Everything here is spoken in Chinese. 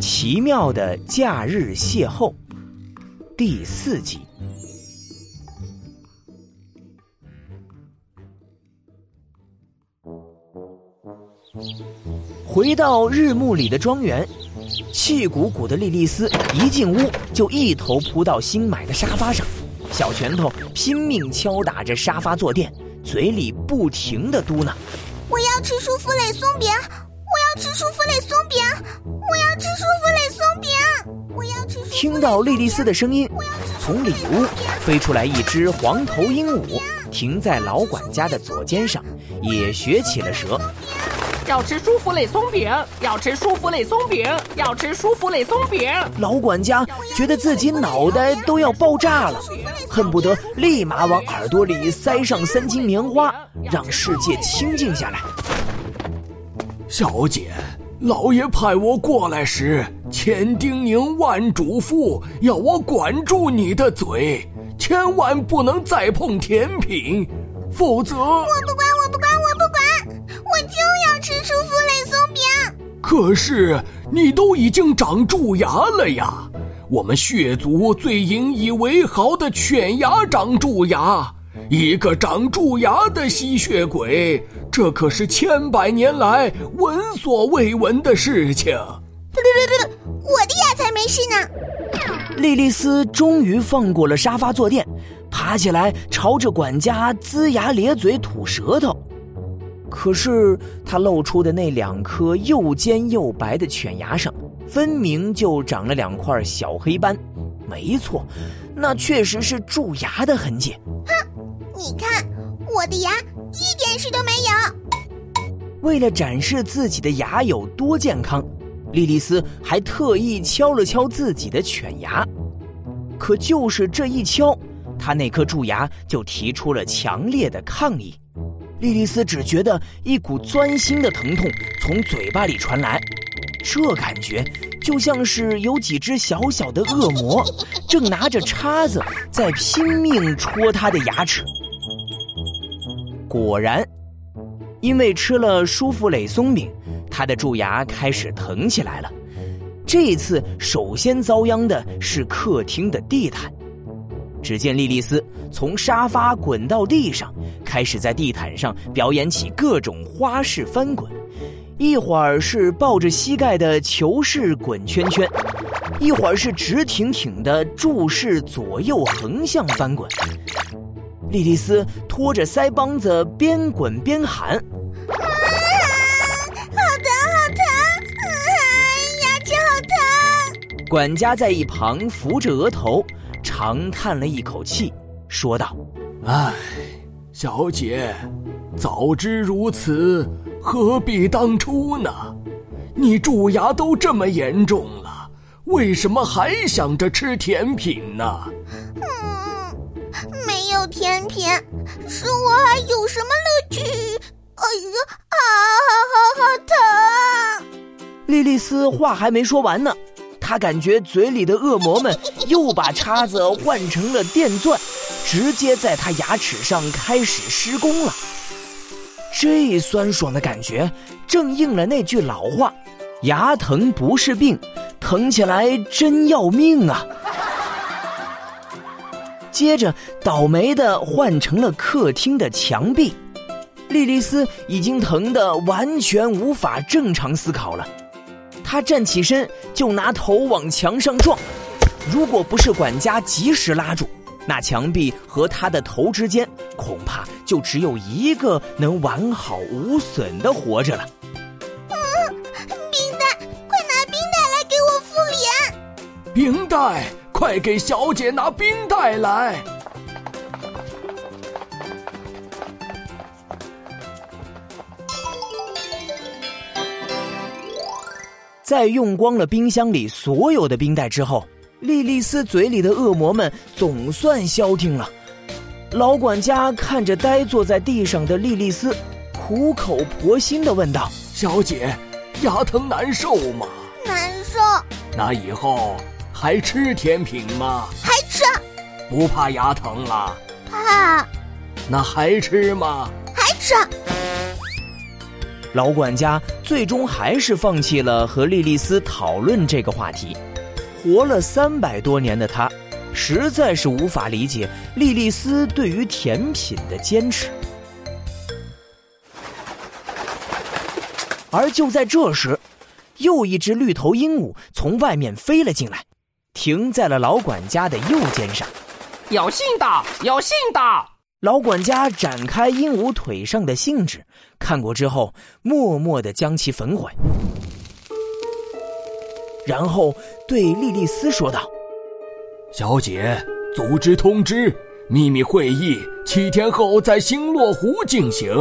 奇妙的假日邂逅第四集。回到日暮里的庄园，气鼓鼓的莉莉丝一进屋就一头扑到新买的沙发上，小拳头拼命敲打着沙发坐垫，嘴里不停的嘟囔：“我要吃舒芙蕾松饼，我要吃舒芙蕾松饼，我要吃舒芙蕾松饼，我要吃。”听到莉莉丝的声音，从里屋飞出来一只黄头鹦鹉，停在老管家的左肩上，也学起了蛇。要吃舒芙蕾松饼，要吃舒芙蕾松饼，要吃舒芙蕾松饼。老管家觉得自己脑袋都要爆炸了，恨不得立马往耳朵里塞上三斤棉花，让世界清静下来。小姐，老爷派我过来时，千叮咛万嘱咐，要我管住你的嘴，千万不能再碰甜品，否则我不管，我不管，我不管，我就要。吃舒芙蕾松饼，可是你都已经长蛀牙了呀！我们血族最引以为豪的犬牙长蛀牙，一个长蛀牙的吸血鬼，这可是千百年来闻所未闻的事情。不不不不，我的牙才没事呢！莉莉丝终于放过了沙发坐垫，爬起来朝着管家龇牙咧嘴吐舌头。可是，他露出的那两颗又尖又白的犬牙上，分明就长了两块小黑斑。没错，那确实是蛀牙的痕迹。哼，你看，我的牙一点事都没有。为了展示自己的牙有多健康，莉莉丝还特意敲了敲自己的犬牙。可就是这一敲，她那颗蛀牙就提出了强烈的抗议。莉莉丝只觉得一股钻心的疼痛从嘴巴里传来，这感觉就像是有几只小小的恶魔正拿着叉子在拼命戳她的牙齿。果然，因为吃了舒芙蕾松饼，他的蛀牙开始疼起来了。这一次，首先遭殃的是客厅的地毯。只见莉莉丝从沙发滚到地上，开始在地毯上表演起各种花式翻滚，一会儿是抱着膝盖的球式滚圈圈，一会儿是直挺挺的柱式左右横向翻滚。莉莉丝拖着腮帮子边滚边喊：“啊，好疼，好疼！牙齿好疼！”管家在一旁扶着额头。长叹了一口气，说道：“唉，小姐，早知如此，何必当初呢？你蛀牙都这么严重了，为什么还想着吃甜品呢？”“嗯，没有甜品，是我还有什么乐趣？”“哎呀，啊，好好好疼！”莉莉丝话还没说完呢。她感觉嘴里的恶魔们又把叉子换成了电钻，直接在她牙齿上开始施工了。这酸爽的感觉正应了那句老话：“牙疼不是病，疼起来真要命啊！”接着，倒霉的换成了客厅的墙壁，莉莉丝已经疼得完全无法正常思考了。她站起身就拿头往墙上撞，如果不是管家及时拉住，那墙壁和她的头之间恐怕就只有一个能完好无损的活着了。嗯，冰袋，快拿冰袋来给我敷脸。冰袋，快给小姐拿冰袋来。在用光了冰箱里所有的冰袋之后，莉莉丝嘴里的恶魔们总算消停了。老管家看着呆坐在地上的莉莉丝，苦口婆心的问道：“小姐，牙疼难受吗？”“难受。”“那以后还吃甜品吗？”“还吃。”“不怕牙疼了？”“怕。”“那还吃吗？”“还吃。”老管家最终还是放弃了和莉莉丝讨论这个话题。活了三百多年的他，实在是无法理解莉莉丝对于甜品的坚持。而就在这时，又一只绿头鹦鹉从外面飞了进来，停在了老管家的右肩上。有信的，有信的。老管家展开鹦鹉腿上的信纸，看过之后，默默的将其焚毁，然后对莉莉丝说道：“小姐，组织通知，秘密会议七天后在星落湖进行。”